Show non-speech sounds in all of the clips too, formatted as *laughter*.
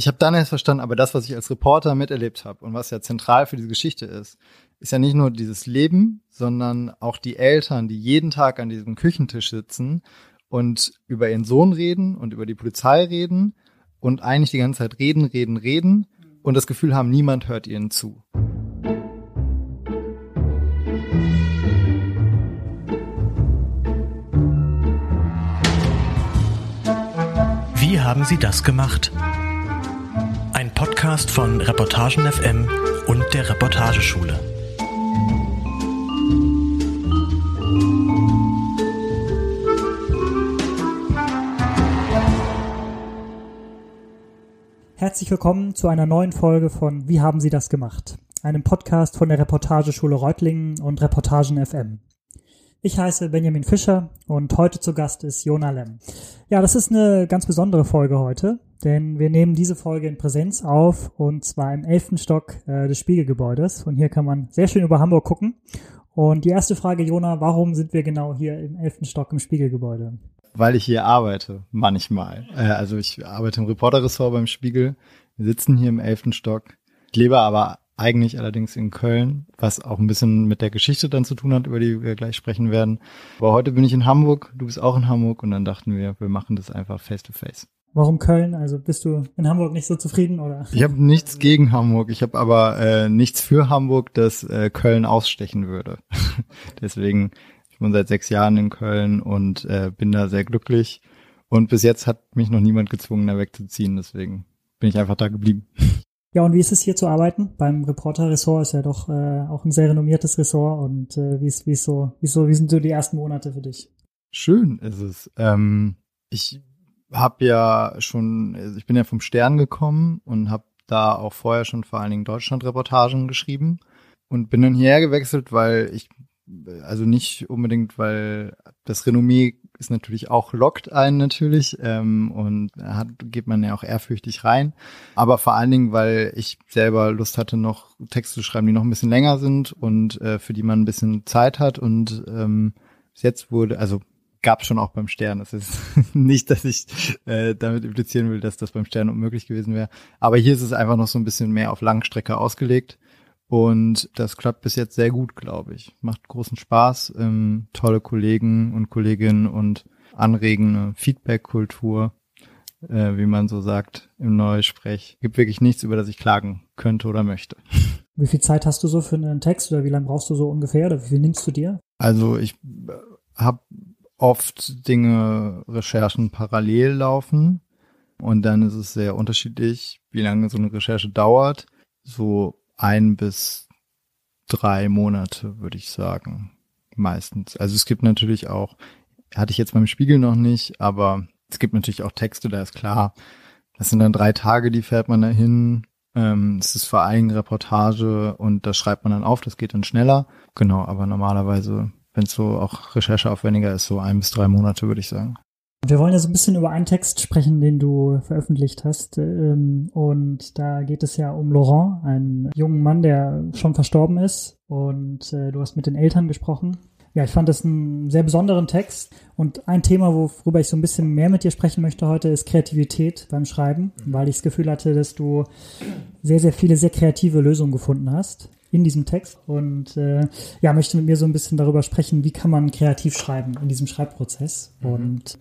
ich habe dann erst verstanden, aber das, was ich als Reporter miterlebt habe und was ja zentral für diese Geschichte ist, ist ja nicht nur dieses Leben, sondern auch die Eltern, die jeden Tag an diesem Küchentisch sitzen und über ihren Sohn reden und über die Polizei reden und eigentlich die ganze Zeit reden, reden, reden und das Gefühl haben, niemand hört ihnen zu. Wie haben Sie das gemacht? Ein Podcast von Reportagen FM und der Reportageschule. Herzlich willkommen zu einer neuen Folge von Wie haben Sie das gemacht? Einem Podcast von der Reportageschule Reutlingen und Reportagen FM. Ich heiße Benjamin Fischer und heute zu Gast ist Jona Lem. Ja, das ist eine ganz besondere Folge heute, denn wir nehmen diese Folge in Präsenz auf und zwar im elften Stock äh, des Spiegelgebäudes. Von hier kann man sehr schön über Hamburg gucken. Und die erste Frage, Jona, warum sind wir genau hier im elften Stock im Spiegelgebäude? weil ich hier arbeite, manchmal. Äh, also ich arbeite im Reporterressort beim Spiegel. Wir sitzen hier im elften Stock. Ich lebe aber eigentlich allerdings in Köln, was auch ein bisschen mit der Geschichte dann zu tun hat, über die wir gleich sprechen werden. Aber heute bin ich in Hamburg, du bist auch in Hamburg und dann dachten wir, wir machen das einfach face to face. Warum Köln? Also bist du in Hamburg nicht so zufrieden oder? Ich habe nichts gegen Hamburg, ich habe aber äh, nichts für Hamburg, das äh, Köln ausstechen würde. *laughs* Deswegen wohne seit sechs Jahren in Köln und äh, bin da sehr glücklich. Und bis jetzt hat mich noch niemand gezwungen, da wegzuziehen. Deswegen bin ich einfach da geblieben. Ja, und wie ist es hier zu arbeiten? Beim Reporter-Ressort ist ja doch äh, auch ein sehr renommiertes Ressort. Und äh, wie ist, wie ist so, wie ist so, wie sind so die ersten Monate für dich? Schön ist es. Ähm, ich habe ja schon, also ich bin ja vom Stern gekommen und habe da auch vorher schon vor allen Dingen Deutschland-Reportagen geschrieben und bin dann hierher gewechselt, weil ich also nicht unbedingt, weil das Renommee ist natürlich auch lockt einen natürlich ähm, und hat, geht man ja auch ehrfürchtig rein. Aber vor allen Dingen, weil ich selber Lust hatte, noch Texte zu schreiben, die noch ein bisschen länger sind und äh, für die man ein bisschen Zeit hat. Und ähm, jetzt wurde, also gab schon auch beim Stern. Das ist *laughs* nicht, dass ich äh, damit implizieren will, dass das beim Stern unmöglich gewesen wäre. Aber hier ist es einfach noch so ein bisschen mehr auf Langstrecke ausgelegt. Und das klappt bis jetzt sehr gut, glaube ich. Macht großen Spaß, ähm, tolle Kollegen und Kolleginnen und anregende Feedback-Kultur, äh, wie man so sagt im Neusprech. Gibt wirklich nichts, über das ich klagen könnte oder möchte. *laughs* Wie viel Zeit hast du so für einen Text oder wie lange brauchst du so ungefähr oder wie viel nimmst du dir? Also ich äh, habe oft Dinge, Recherchen parallel laufen und dann ist es sehr unterschiedlich, wie lange so eine Recherche dauert. So ein bis drei Monate, würde ich sagen. Meistens. Also es gibt natürlich auch, hatte ich jetzt beim Spiegel noch nicht, aber es gibt natürlich auch Texte, da ist klar, das sind dann drei Tage, die fährt man dahin. Ähm, es ist vor allem Reportage und das schreibt man dann auf, das geht dann schneller. Genau, aber normalerweise, wenn es so auch rechercheaufwendiger ist, so ein bis drei Monate, würde ich sagen. Wir wollen ja so ein bisschen über einen Text sprechen, den du veröffentlicht hast. Ähm, und da geht es ja um Laurent, einen jungen Mann, der schon verstorben ist. Und äh, du hast mit den Eltern gesprochen. Ja, ich fand das einen sehr besonderen Text. Und ein Thema, worüber ich so ein bisschen mehr mit dir sprechen möchte heute, ist Kreativität beim Schreiben, weil ich das Gefühl hatte, dass du sehr, sehr viele sehr kreative Lösungen gefunden hast in diesem Text und äh, ja, möchte mit mir so ein bisschen darüber sprechen, wie kann man kreativ schreiben in diesem Schreibprozess. Mhm. Und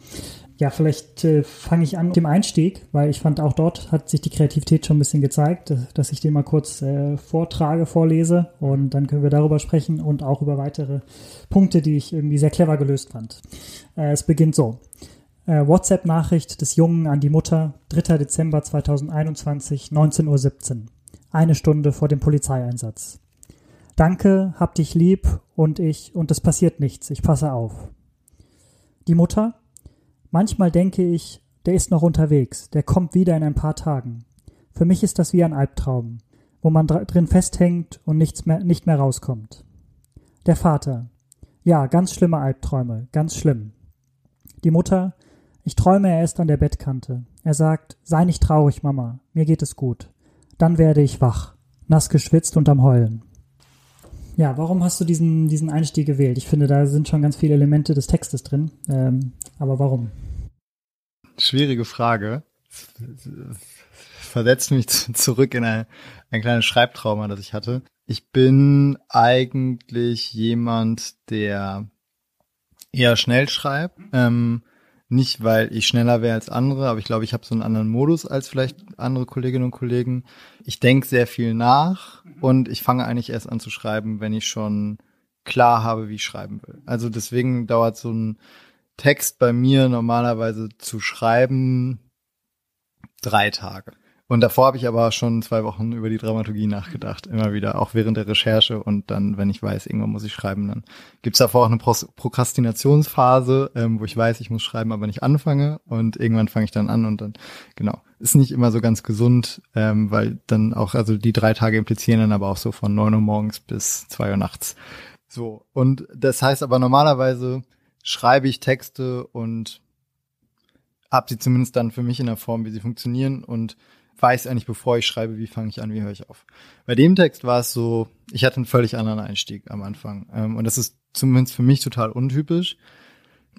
ja, vielleicht äh, fange ich an mit dem Einstieg, weil ich fand auch dort hat sich die Kreativität schon ein bisschen gezeigt, dass ich den mal kurz äh, vortrage, vorlese und dann können wir darüber sprechen und auch über weitere Punkte, die ich irgendwie sehr clever gelöst fand. Äh, es beginnt so. Äh, WhatsApp-Nachricht des Jungen an die Mutter, 3. Dezember 2021, 19.17 Uhr eine Stunde vor dem Polizeieinsatz. Danke, hab dich lieb und ich, und es passiert nichts, ich passe auf. Die Mutter? Manchmal denke ich, der ist noch unterwegs, der kommt wieder in ein paar Tagen. Für mich ist das wie ein Albtraum, wo man drin festhängt und nichts mehr, nicht mehr rauskommt. Der Vater. Ja, ganz schlimme Albträume, ganz schlimm. Die Mutter. Ich träume, er ist an der Bettkante. Er sagt, sei nicht traurig, Mama, mir geht es gut. Dann werde ich wach, nass geschwitzt und am Heulen. Ja, warum hast du diesen, diesen Einstieg gewählt? Ich finde, da sind schon ganz viele Elemente des Textes drin. Ähm, aber warum? Schwierige Frage. versetzt mich zurück in ein, ein kleines Schreibtrauma, das ich hatte. Ich bin eigentlich jemand, der eher schnell schreibt. Ähm, nicht, weil ich schneller wäre als andere, aber ich glaube, ich habe so einen anderen Modus als vielleicht andere Kolleginnen und Kollegen. Ich denke sehr viel nach und ich fange eigentlich erst an zu schreiben, wenn ich schon klar habe, wie ich schreiben will. Also deswegen dauert so ein Text bei mir normalerweise zu schreiben drei Tage. Und davor habe ich aber schon zwei Wochen über die Dramaturgie nachgedacht, immer wieder, auch während der Recherche. Und dann, wenn ich weiß, irgendwann muss ich schreiben, dann gibt's davor auch eine Pro Prokrastinationsphase, ähm, wo ich weiß, ich muss schreiben, aber nicht anfange. Und irgendwann fange ich dann an und dann, genau, ist nicht immer so ganz gesund, ähm, weil dann auch, also die drei Tage implizieren dann aber auch so von neun Uhr morgens bis zwei Uhr nachts. So, und das heißt aber normalerweise schreibe ich Texte und habe sie zumindest dann für mich in der Form, wie sie funktionieren und weiß eigentlich, bevor ich schreibe, wie fange ich an, wie höre ich auf. Bei dem Text war es so, ich hatte einen völlig anderen Einstieg am Anfang. Ähm, und das ist zumindest für mich total untypisch.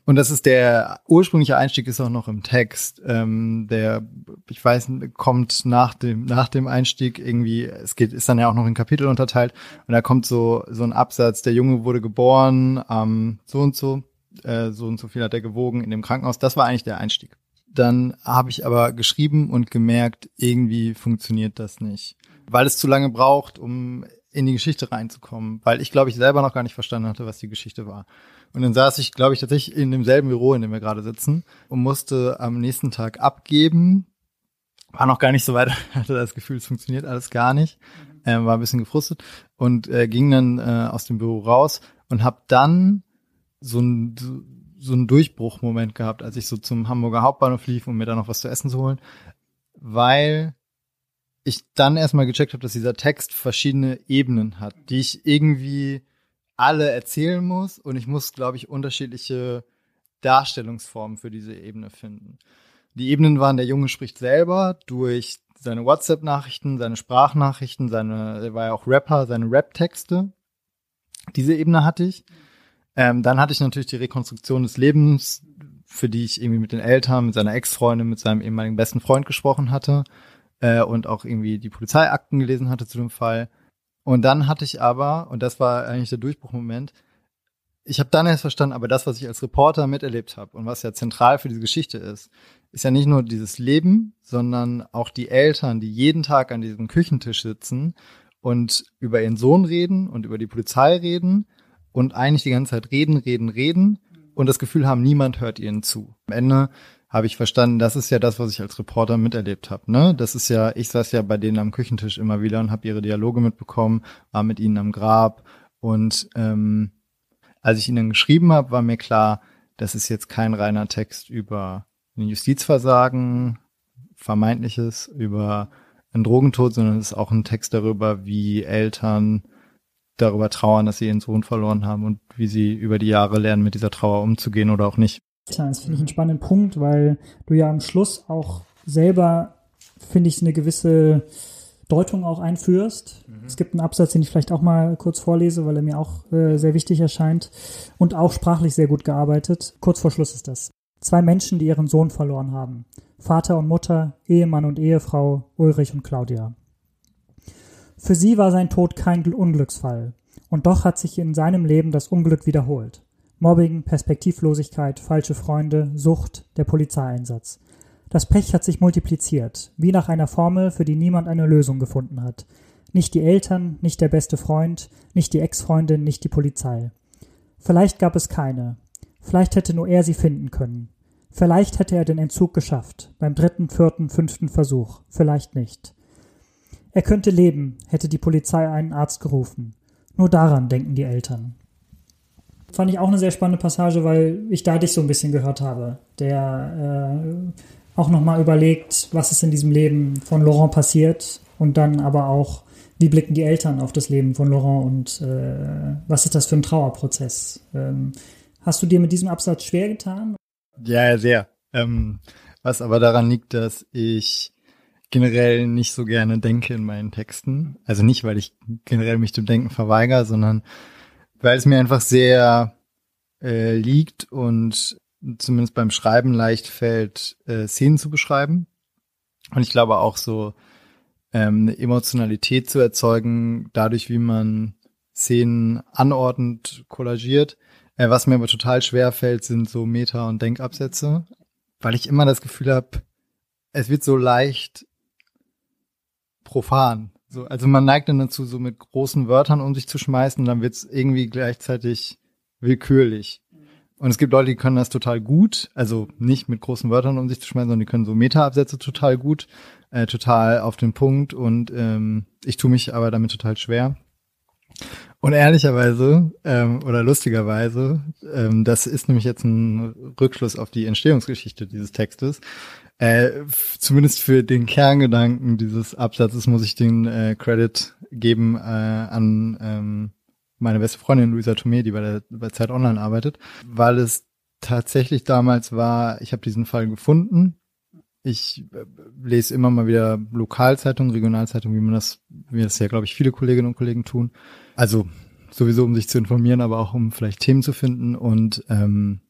Und das ist der ursprüngliche Einstieg ist auch noch im Text. Ähm, der, ich weiß, kommt nach dem nach dem Einstieg irgendwie. Es geht ist dann ja auch noch in Kapitel unterteilt und da kommt so so ein Absatz. Der Junge wurde geboren, ähm, so und so, äh, so und so viel hat er gewogen in dem Krankenhaus. Das war eigentlich der Einstieg. Dann habe ich aber geschrieben und gemerkt, irgendwie funktioniert das nicht, weil es zu lange braucht, um in die Geschichte reinzukommen, weil ich glaube ich selber noch gar nicht verstanden hatte, was die Geschichte war. Und dann saß ich, glaube ich, tatsächlich in demselben Büro, in dem wir gerade sitzen und musste am nächsten Tag abgeben. War noch gar nicht so weit, *laughs* hatte das Gefühl, es funktioniert alles gar nicht. Äh, war ein bisschen gefrustet und äh, ging dann äh, aus dem Büro raus und habe dann so ein so einen Durchbruchmoment gehabt, als ich so zum Hamburger Hauptbahnhof lief, um mir da noch was zu essen zu holen, weil ich dann erstmal gecheckt habe, dass dieser Text verschiedene Ebenen hat, die ich irgendwie alle erzählen muss und ich muss, glaube ich, unterschiedliche Darstellungsformen für diese Ebene finden. Die Ebenen waren, der Junge spricht selber durch seine WhatsApp-Nachrichten, seine Sprachnachrichten, seine, er war ja auch Rapper, seine Rap-Texte. Diese Ebene hatte ich. Ähm, dann hatte ich natürlich die Rekonstruktion des Lebens, für die ich irgendwie mit den Eltern, mit seiner Ex-Freundin, mit seinem ehemaligen besten Freund gesprochen hatte äh, und auch irgendwie die Polizeiakten gelesen hatte zu dem Fall. Und dann hatte ich aber, und das war eigentlich der Durchbruchmoment, ich habe dann erst verstanden, aber das, was ich als Reporter miterlebt habe und was ja zentral für diese Geschichte ist, ist ja nicht nur dieses Leben, sondern auch die Eltern, die jeden Tag an diesem Küchentisch sitzen und über ihren Sohn reden und über die Polizei reden und eigentlich die ganze Zeit reden, reden, reden und das Gefühl haben, niemand hört ihnen zu. Am Ende habe ich verstanden, das ist ja das, was ich als Reporter miterlebt habe. Ne? Das ist ja, ich saß ja bei denen am Küchentisch immer wieder und habe ihre Dialoge mitbekommen, war mit ihnen am Grab und ähm, als ich ihnen geschrieben habe, war mir klar, das ist jetzt kein reiner Text über ein Justizversagen, vermeintliches, über einen Drogentod, sondern es ist auch ein Text darüber, wie Eltern darüber trauern, dass sie ihren Sohn verloren haben und wie sie über die Jahre lernen, mit dieser Trauer umzugehen oder auch nicht. Das finde ich einen spannenden Punkt, weil du ja am Schluss auch selber, finde ich, eine gewisse Deutung auch einführst. Mhm. Es gibt einen Absatz, den ich vielleicht auch mal kurz vorlese, weil er mir auch äh, sehr wichtig erscheint und auch sprachlich sehr gut gearbeitet. Kurz vor Schluss ist das. Zwei Menschen, die ihren Sohn verloren haben. Vater und Mutter, Ehemann und Ehefrau, Ulrich und Claudia. Für sie war sein Tod kein Unglücksfall. Und doch hat sich in seinem Leben das Unglück wiederholt. Mobbing, Perspektivlosigkeit, falsche Freunde, Sucht, der Polizeieinsatz. Das Pech hat sich multipliziert, wie nach einer Formel, für die niemand eine Lösung gefunden hat. Nicht die Eltern, nicht der beste Freund, nicht die Ex-Freundin, nicht die Polizei. Vielleicht gab es keine. Vielleicht hätte nur er sie finden können. Vielleicht hätte er den Entzug geschafft, beim dritten, vierten, fünften Versuch, vielleicht nicht. Er könnte leben, hätte die Polizei einen Arzt gerufen. Nur daran denken die Eltern. Fand ich auch eine sehr spannende Passage, weil ich da dich so ein bisschen gehört habe, der äh, auch nochmal überlegt, was ist in diesem Leben von Laurent passiert und dann aber auch, wie blicken die Eltern auf das Leben von Laurent und äh, was ist das für ein Trauerprozess? Ähm, hast du dir mit diesem Absatz schwer getan? Ja, sehr. Ähm, was aber daran liegt, dass ich generell nicht so gerne denke in meinen Texten. Also nicht, weil ich generell mich dem Denken verweigere, sondern weil es mir einfach sehr äh, liegt und zumindest beim Schreiben leicht fällt, äh, Szenen zu beschreiben. Und ich glaube auch so ähm, eine Emotionalität zu erzeugen, dadurch, wie man Szenen anordnet, kollagiert. Äh, was mir aber total schwer fällt, sind so Meta- und Denkabsätze, weil ich immer das Gefühl habe, es wird so leicht profan. So, also man neigt dann dazu, so mit großen Wörtern um sich zu schmeißen, dann wird es irgendwie gleichzeitig willkürlich. Und es gibt Leute, die können das total gut, also nicht mit großen Wörtern um sich zu schmeißen, sondern die können so Meta-Absätze total gut, äh, total auf den Punkt und ähm, ich tue mich aber damit total schwer. Und ehrlicherweise ähm, oder lustigerweise, ähm, das ist nämlich jetzt ein Rückschluss auf die Entstehungsgeschichte dieses Textes. Äh, zumindest für den Kerngedanken dieses Absatzes muss ich den äh, Credit geben äh, an ähm, meine beste Freundin Luisa Tomé, die bei der bei Zeit Online arbeitet, weil es tatsächlich damals war, ich habe diesen Fall gefunden. Ich äh, lese immer mal wieder Lokalzeitungen, Regionalzeitungen, wie man das, wie das ja, glaube ich, viele Kolleginnen und Kollegen tun. Also sowieso, um sich zu informieren, aber auch um vielleicht Themen zu finden und ähm,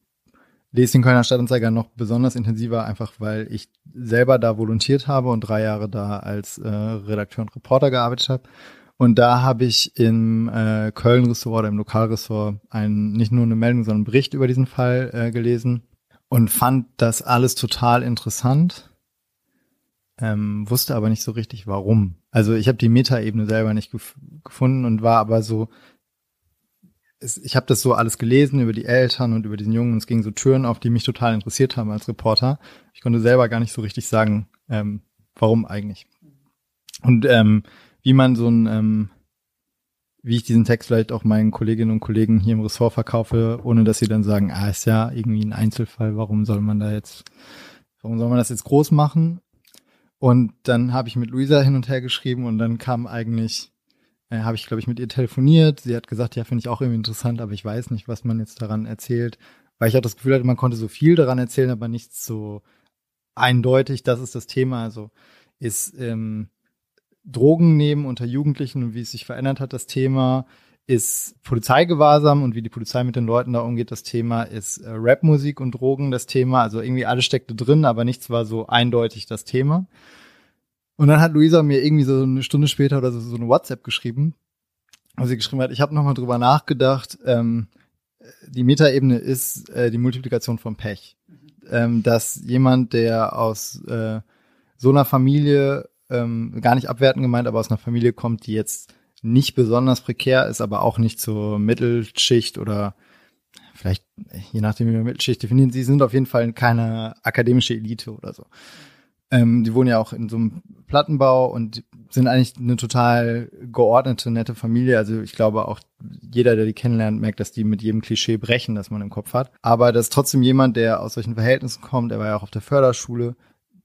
lese den Kölner Stadtanzeiger noch besonders intensiver, einfach weil ich selber da volontiert habe und drei Jahre da als äh, Redakteur und Reporter gearbeitet habe. Und da habe ich im äh, Köln-Ressort oder im Lokalressort ein, nicht nur eine Meldung, sondern einen Bericht über diesen Fall äh, gelesen und fand das alles total interessant, ähm, wusste aber nicht so richtig warum. Also ich habe die Metaebene selber nicht gef gefunden und war aber so, es, ich habe das so alles gelesen über die Eltern und über diesen Jungen und es ging so Türen auf, die mich total interessiert haben als Reporter. Ich konnte selber gar nicht so richtig sagen, ähm, warum eigentlich. Und ähm, wie man so ein, ähm, wie ich diesen Text vielleicht auch meinen Kolleginnen und Kollegen hier im Ressort verkaufe, ohne dass sie dann sagen, ah, ist ja irgendwie ein Einzelfall, warum soll man da jetzt, warum soll man das jetzt groß machen? Und dann habe ich mit Luisa hin und her geschrieben und dann kam eigentlich, äh, habe ich, glaube ich, mit ihr telefoniert. Sie hat gesagt, ja, finde ich auch irgendwie interessant, aber ich weiß nicht, was man jetzt daran erzählt. Weil ich auch das Gefühl hatte, man konnte so viel daran erzählen, aber nicht so eindeutig, das ist das Thema. Also ist ähm, Drogen nehmen unter Jugendlichen und wie es sich verändert hat, das Thema ist Polizeigewahrsam und wie die Polizei mit den Leuten da umgeht, das Thema ist äh, Rapmusik und Drogen das Thema. Also irgendwie alles steckte drin, aber nichts war so eindeutig das Thema. Und dann hat Luisa mir irgendwie so eine Stunde später oder so, so eine WhatsApp geschrieben, wo sie geschrieben hat, ich habe nochmal drüber nachgedacht, ähm, die Metaebene ist äh, die Multiplikation von Pech. Ähm, dass jemand, der aus äh, so einer Familie ähm, gar nicht abwertend gemeint, aber aus einer Familie kommt, die jetzt nicht besonders prekär ist, aber auch nicht zur Mittelschicht oder vielleicht, je nachdem, wie man Mittelschicht definiert, sie sind auf jeden Fall keine akademische Elite oder so. Ähm, die wohnen ja auch in so einem Plattenbau und sind eigentlich eine total geordnete, nette Familie. Also ich glaube auch jeder, der die kennenlernt, merkt, dass die mit jedem Klischee brechen, das man im Kopf hat. Aber das ist trotzdem jemand, der aus solchen Verhältnissen kommt. Er war ja auch auf der Förderschule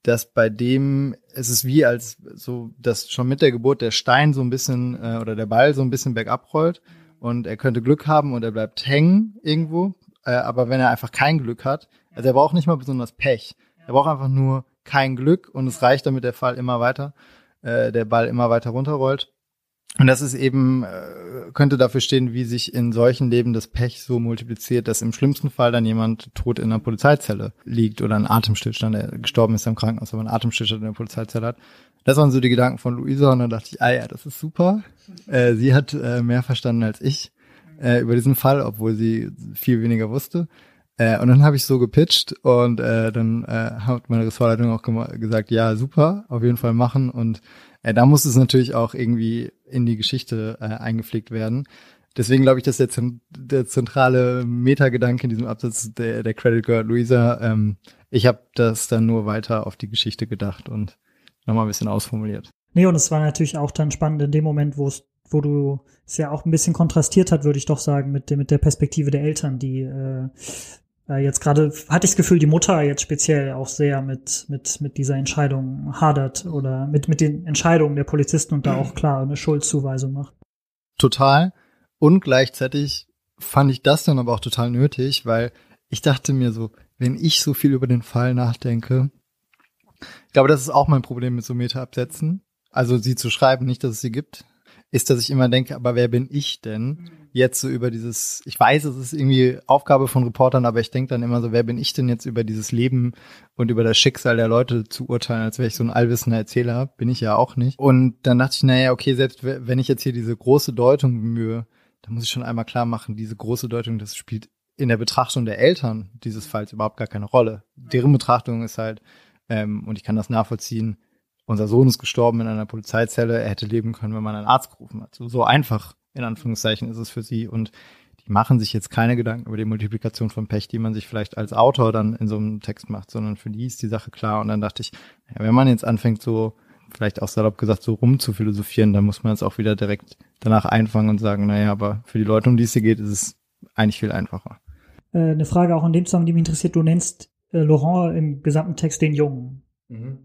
dass bei dem es ist wie als so, dass schon mit der Geburt der Stein so ein bisschen äh, oder der Ball so ein bisschen bergab rollt und er könnte Glück haben und er bleibt hängen irgendwo. Äh, aber wenn er einfach kein Glück hat, also er braucht nicht mal besonders Pech. Er braucht einfach nur kein Glück und es reicht, damit der Fall immer weiter, äh, der Ball immer weiter runterrollt. Und das ist eben, äh, könnte dafür stehen, wie sich in solchen Leben das Pech so multipliziert, dass im schlimmsten Fall dann jemand tot in einer Polizeizelle liegt oder ein Atemstillstand, der gestorben ist im Krankenhaus, aber ein Atemstillstand in der Polizeizelle hat. Das waren so die Gedanken von Luisa und dann dachte ich, ah ja, das ist super. Äh, sie hat äh, mehr verstanden als ich äh, über diesen Fall, obwohl sie viel weniger wusste. Äh, und dann habe ich so gepitcht und äh, dann äh, hat meine Ressortleitung auch gesagt, ja, super, auf jeden Fall machen und äh, da muss es natürlich auch irgendwie in die Geschichte äh, eingepflegt werden. Deswegen glaube ich, dass der, der zentrale Metagedanke in diesem Absatz der, der Credit gehört Luisa. Ähm, ich habe das dann nur weiter auf die Geschichte gedacht und nochmal ein bisschen ausformuliert. Nee, und es war natürlich auch dann spannend in dem Moment, wo es wo du es ja auch ein bisschen kontrastiert hat, würde ich doch sagen, mit, der mit der Perspektive der Eltern, die äh, äh, jetzt gerade hatte ich das Gefühl, die Mutter jetzt speziell auch sehr mit, mit, mit dieser Entscheidung hadert oder mit, mit den Entscheidungen der Polizisten und da auch *clears throat* klar eine Schuldzuweisung macht. Total. Und gleichzeitig fand ich das dann aber auch total nötig, weil ich dachte mir so, wenn ich so viel über den Fall nachdenke, ich glaube, das ist auch mein Problem mit so Meta-Absätzen. Also sie zu schreiben, nicht, dass es sie gibt. ist, dass ich immer denke, aber wer bin ich denn jetzt so über dieses, ich weiß, es ist irgendwie Aufgabe von Reportern, aber ich denke dann immer so, wer bin ich denn jetzt über dieses Leben und über das Schicksal der Leute zu urteilen, als wäre ich so ein allwissender Erzähler, bin ich ja auch nicht. Und dann dachte ich, naja, okay, selbst wenn ich jetzt hier diese große Deutung bemühe, dann muss ich schon einmal klar machen, diese große Deutung, das spielt in der Betrachtung der Eltern dieses Falls überhaupt gar keine Rolle. Deren Betrachtung ist halt, ähm, und ich kann das nachvollziehen, unser Sohn ist gestorben in einer Polizeizelle, er hätte leben können, wenn man einen Arzt gerufen hat. So, so einfach, in Anführungszeichen, ist es für sie. Und die machen sich jetzt keine Gedanken über die Multiplikation von Pech, die man sich vielleicht als Autor dann in so einem Text macht, sondern für die ist die Sache klar. Und dann dachte ich, ja, wenn man jetzt anfängt, so, vielleicht auch salopp gesagt, so rum zu philosophieren, dann muss man es auch wieder direkt danach einfangen und sagen, naja, aber für die Leute, um die es hier geht, ist es eigentlich viel einfacher. Äh, eine Frage auch in dem Zusammenhang, die mich interessiert, du nennst äh, Laurent im gesamten Text den Jungen. Mhm.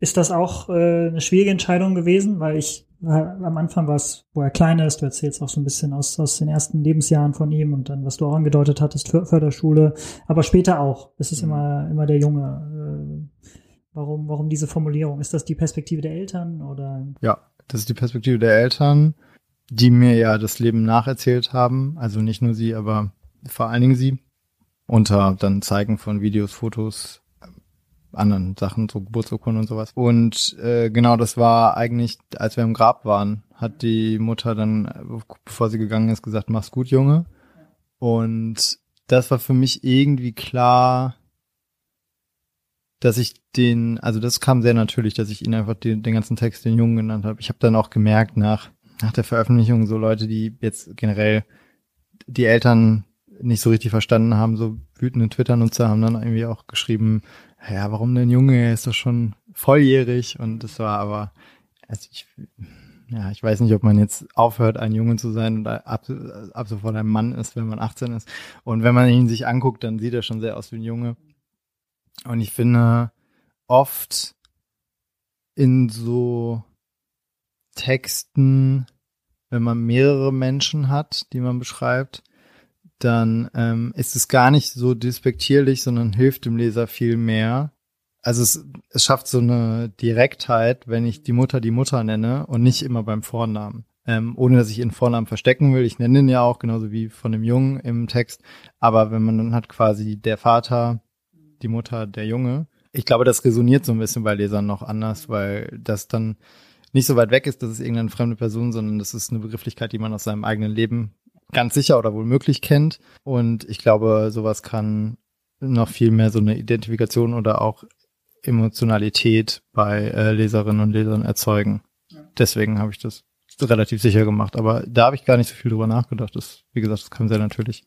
Ist das auch äh, eine schwierige Entscheidung gewesen? Weil ich am Anfang war es, wo er klein ist, du erzählst auch so ein bisschen aus, aus den ersten Lebensjahren von ihm und dann, was du auch angedeutet hattest, Förderschule, aber später auch. Es ist mhm. immer, immer der Junge. Äh, warum, warum diese Formulierung? Ist das die Perspektive der Eltern oder? Ja, das ist die Perspektive der Eltern, die mir ja das Leben nacherzählt haben. Also nicht nur sie, aber vor allen Dingen sie. Unter dann Zeigen von Videos, Fotos, anderen Sachen, so Geburtsurkunden und sowas. Und äh, genau, das war eigentlich, als wir im Grab waren, hat die Mutter dann, bevor sie gegangen ist, gesagt, mach's gut, Junge. Und das war für mich irgendwie klar, dass ich den, also das kam sehr natürlich, dass ich ihn einfach den, den ganzen Text den Jungen genannt habe. Ich habe dann auch gemerkt nach nach der Veröffentlichung so Leute, die jetzt generell die Eltern nicht so richtig verstanden haben, so wütende Twitter-Nutzer haben dann irgendwie auch geschrieben, ja, warum denn Junge, er ist doch schon volljährig und das war aber, also ich, ja, ich weiß nicht, ob man jetzt aufhört, ein Junge zu sein oder ab, ab sofort ein Mann ist, wenn man 18 ist. Und wenn man ihn sich anguckt, dann sieht er schon sehr aus wie ein Junge. Und ich finde, oft in so Texten, wenn man mehrere Menschen hat, die man beschreibt, dann ähm, ist es gar nicht so despektierlich, sondern hilft dem Leser viel mehr. Also es, es schafft so eine Direktheit, wenn ich die Mutter die Mutter nenne und nicht immer beim Vornamen. Ähm, ohne dass ich ihren Vornamen verstecken will. Ich nenne ihn ja auch, genauso wie von dem Jungen im Text. Aber wenn man dann hat quasi der Vater, die Mutter, der Junge. Ich glaube, das resoniert so ein bisschen bei Lesern noch anders, weil das dann nicht so weit weg ist, dass es irgendeine fremde Person, sondern das ist eine Begrifflichkeit, die man aus seinem eigenen Leben ganz sicher oder wohl möglich kennt. Und ich glaube, sowas kann noch viel mehr so eine Identifikation oder auch Emotionalität bei äh, Leserinnen und Lesern erzeugen. Deswegen habe ich das relativ sicher gemacht. Aber da habe ich gar nicht so viel drüber nachgedacht. Das, wie gesagt, das kam sehr natürlich.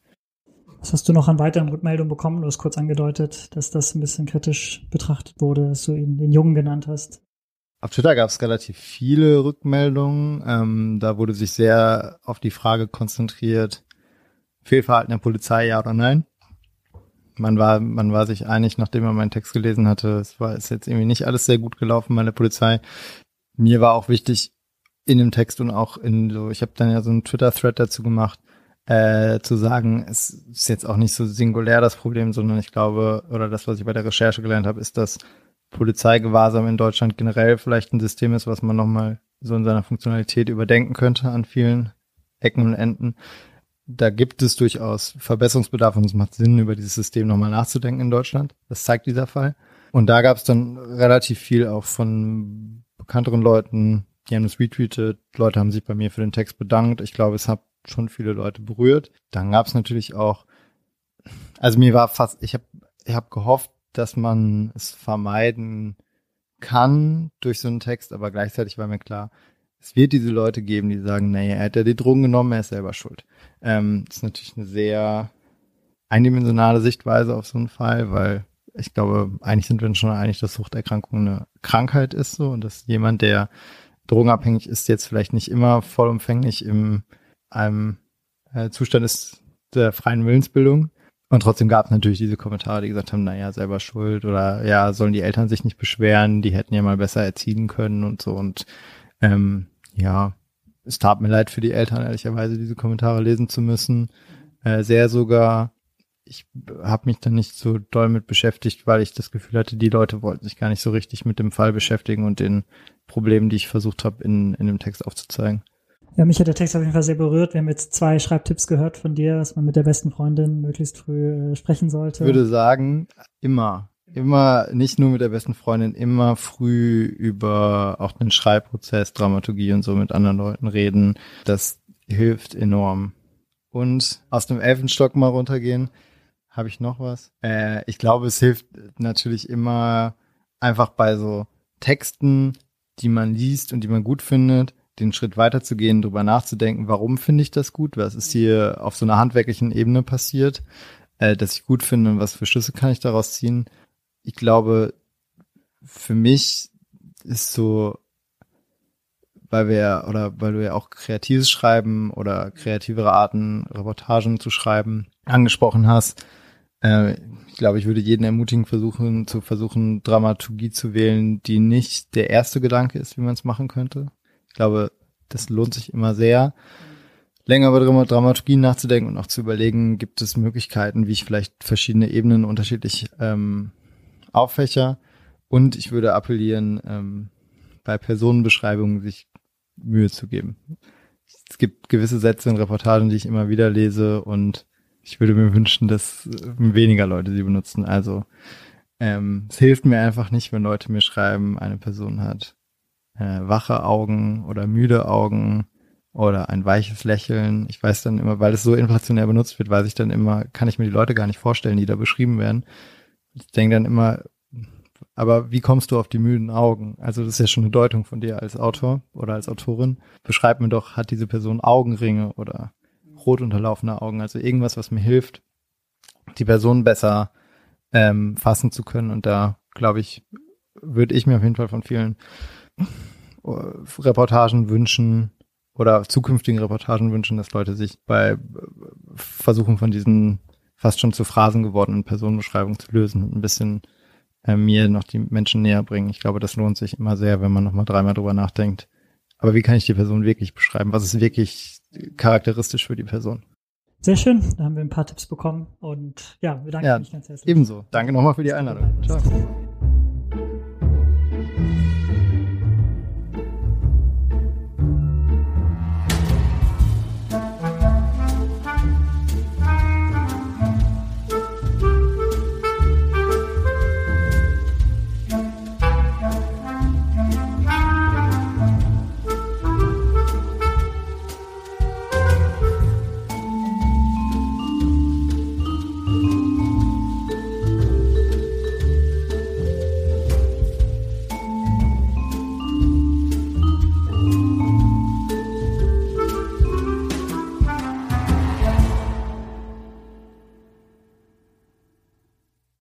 Was hast du noch an weiteren Rückmeldungen bekommen? Du hast kurz angedeutet, dass das ein bisschen kritisch betrachtet wurde, dass du ihn den Jungen genannt hast. Auf Twitter gab es relativ viele Rückmeldungen. Ähm, da wurde sich sehr auf die Frage konzentriert, Fehlverhalten der Polizei, ja oder nein. Man war, man war sich einig, nachdem man meinen Text gelesen hatte, es war ist jetzt irgendwie nicht alles sehr gut gelaufen bei der Polizei. Mir war auch wichtig in dem Text und auch in so, ich habe dann ja so einen Twitter-Thread dazu gemacht, äh, zu sagen, es ist jetzt auch nicht so singulär das Problem, sondern ich glaube, oder das, was ich bei der Recherche gelernt habe, ist, dass Polizeigewahrsam in Deutschland generell vielleicht ein System ist, was man nochmal so in seiner Funktionalität überdenken könnte an vielen Ecken und Enden. Da gibt es durchaus Verbesserungsbedarf und es macht Sinn, über dieses System nochmal nachzudenken in Deutschland. Das zeigt dieser Fall. Und da gab es dann relativ viel auch von bekannteren Leuten, die haben es retweetet. Leute haben sich bei mir für den Text bedankt. Ich glaube, es hat schon viele Leute berührt. Dann gab es natürlich auch, also mir war fast, ich habe ich hab gehofft, dass man es vermeiden kann durch so einen Text, aber gleichzeitig war mir klar, es wird diese Leute geben, die sagen, naja, er hat ja die Drogen genommen, er ist selber schuld. Ähm, das ist natürlich eine sehr eindimensionale Sichtweise auf so einen Fall, weil ich glaube, eigentlich sind wir uns schon einig, dass Suchterkrankung eine Krankheit ist so und dass jemand, der drogenabhängig ist, jetzt vielleicht nicht immer vollumfänglich im einem äh, Zustand ist der freien Willensbildung. Und trotzdem gab es natürlich diese Kommentare, die gesagt haben, naja, selber schuld oder ja, sollen die Eltern sich nicht beschweren, die hätten ja mal besser erziehen können und so. Und ähm, ja, es tat mir leid für die Eltern, ehrlicherweise, diese Kommentare lesen zu müssen. Äh, sehr sogar, ich habe mich dann nicht so doll mit beschäftigt, weil ich das Gefühl hatte, die Leute wollten sich gar nicht so richtig mit dem Fall beschäftigen und den Problemen, die ich versucht habe, in, in dem Text aufzuzeigen. Ja, mich hat der Text auf jeden Fall sehr berührt. Wir haben jetzt zwei Schreibtipps gehört von dir, dass man mit der besten Freundin möglichst früh äh, sprechen sollte. Ich würde sagen, immer. Immer, nicht nur mit der besten Freundin, immer früh über auch den Schreibprozess, Dramaturgie und so mit anderen Leuten reden. Das hilft enorm. Und aus dem Elfenstock mal runtergehen. Habe ich noch was? Äh, ich glaube, es hilft natürlich immer einfach bei so Texten, die man liest und die man gut findet, den Schritt weiterzugehen, drüber nachzudenken, warum finde ich das gut, was ist hier auf so einer handwerklichen Ebene passiert, äh, dass ich gut finde und was für Schlüsse kann ich daraus ziehen. Ich glaube, für mich ist so, weil wir oder weil du ja auch kreatives Schreiben oder kreativere Arten, Reportagen zu schreiben angesprochen hast, äh, ich glaube, ich würde jeden ermutigen, versuchen, zu versuchen, Dramaturgie zu wählen, die nicht der erste Gedanke ist, wie man es machen könnte. Ich glaube, das lohnt sich immer sehr, länger über Dramaturgie nachzudenken und auch zu überlegen, gibt es Möglichkeiten, wie ich vielleicht verschiedene Ebenen unterschiedlich ähm, auffächer. Und ich würde appellieren, ähm, bei Personenbeschreibungen sich Mühe zu geben. Es gibt gewisse Sätze in Reportagen, die ich immer wieder lese und ich würde mir wünschen, dass weniger Leute sie benutzen. Also ähm, es hilft mir einfach nicht, wenn Leute mir schreiben, eine Person hat äh, wache Augen oder müde Augen oder ein weiches Lächeln. Ich weiß dann immer, weil es so inflationär benutzt wird, weiß ich dann immer, kann ich mir die Leute gar nicht vorstellen, die da beschrieben werden. Ich denke dann immer, aber wie kommst du auf die müden Augen? Also das ist ja schon eine Deutung von dir als Autor oder als Autorin. Beschreib mir doch, hat diese Person Augenringe oder rot unterlaufene Augen? Also irgendwas, was mir hilft, die Person besser ähm, fassen zu können. Und da, glaube ich, würde ich mir auf jeden Fall von vielen Reportagen wünschen oder zukünftigen Reportagen wünschen, dass Leute sich bei äh, Versuchen von diesen fast schon zu Phrasen gewordenen Personenbeschreibungen zu lösen und ein bisschen äh, mir noch die Menschen näher bringen. Ich glaube, das lohnt sich immer sehr, wenn man nochmal dreimal drüber nachdenkt. Aber wie kann ich die Person wirklich beschreiben? Was ist wirklich charakteristisch für die Person? Sehr schön, da haben wir ein paar Tipps bekommen und ja, wir danken ja, mich ganz herzlich. Ebenso. Danke nochmal für die Einladung. Ciao.